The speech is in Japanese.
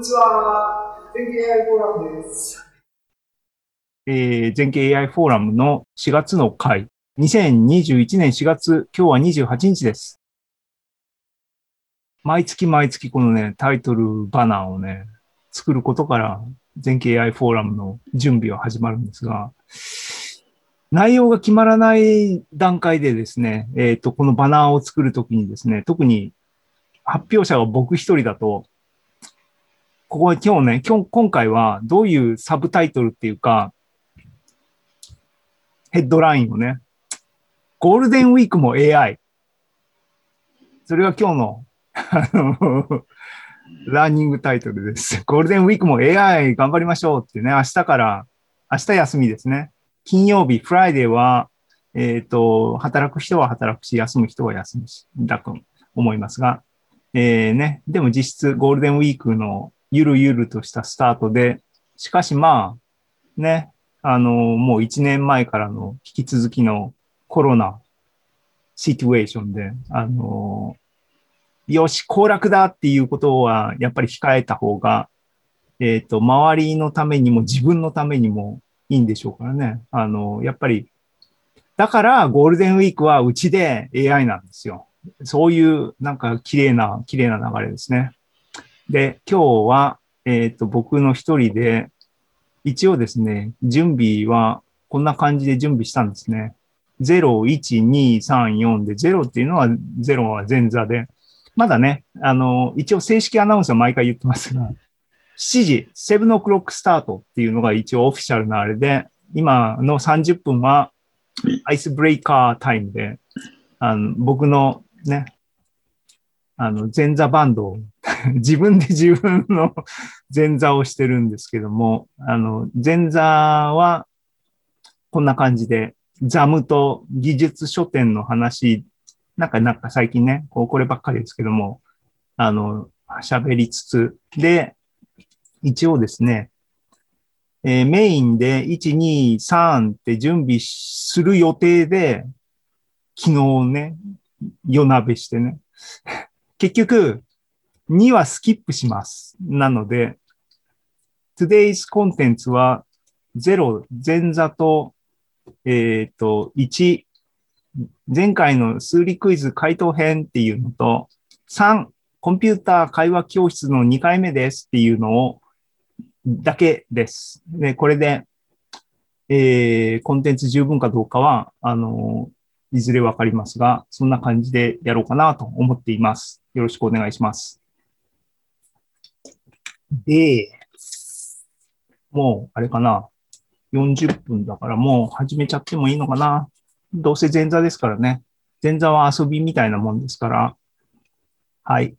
こんにちは。全景 AI フォーラムです。えー、全景 AI フォーラムの4月の回。2021年4月、今日は28日です。毎月毎月このね、タイトルバナーをね、作ることから、全景 AI フォーラムの準備は始まるんですが、内容が決まらない段階でですね、えっ、ー、と、このバナーを作るときにですね、特に発表者が僕一人だと、ここは今日ね、今日、今回はどういうサブタイトルっていうか、ヘッドラインをね、ゴールデンウィークも AI。それが今日の、あの、ラーニングタイトルです。ゴールデンウィークも AI 頑張りましょうってね、明日から、明日休みですね。金曜日、 Friday は、えっ、ー、と、働く人は働くし、休む人は休むし、だと思いますが、えー、ね、でも実質ゴールデンウィークのゆるゆるとしたスタートで、しかしまあ、ね、あの、もう一年前からの引き続きのコロナシチュエーションで、あの、よし、行楽だっていうことはやっぱり控えた方が、えっ、ー、と、周りのためにも自分のためにもいいんでしょうからね。あの、やっぱり、だからゴールデンウィークはうちで AI なんですよ。そういうなんか綺麗な、綺麗な流れですね。で、今日は、えっ、ー、と、僕の一人で、一応ですね、準備はこんな感じで準備したんですね。0、1、2、3、4で、0っていうのは、0は前座で、まだね、あの、一応正式アナウンスは毎回言ってますが、7時、7オクロックスタートっていうのが一応オフィシャルなあれで、今の30分はアイスブレイカータイムで、あの僕のね、あの、前座バンドを 自分で自分の 前座をしてるんですけども、あの、前座はこんな感じで、ザムと技術書店の話、なんか、なんか最近ね、こう、こればっかりですけども、あの、喋りつつ、で、一応ですね、えー、メインで1、2、3って準備する予定で、昨日ね、夜鍋してね。結局、2はスキップします。なので、today's contents は0、前座と、えっ、ー、と、1、前回の数理クイズ回答編っていうのと、3、コンピューター会話教室の2回目ですっていうのをだけです。で、これで、えー、コンテンツ十分かどうかは、あの、いずれわかりますが、そんな感じでやろうかなと思っています。よろしくお願いします。で、もう、あれかな。40分だからもう始めちゃってもいいのかな。どうせ前座ですからね。前座は遊びみたいなもんですから。はい。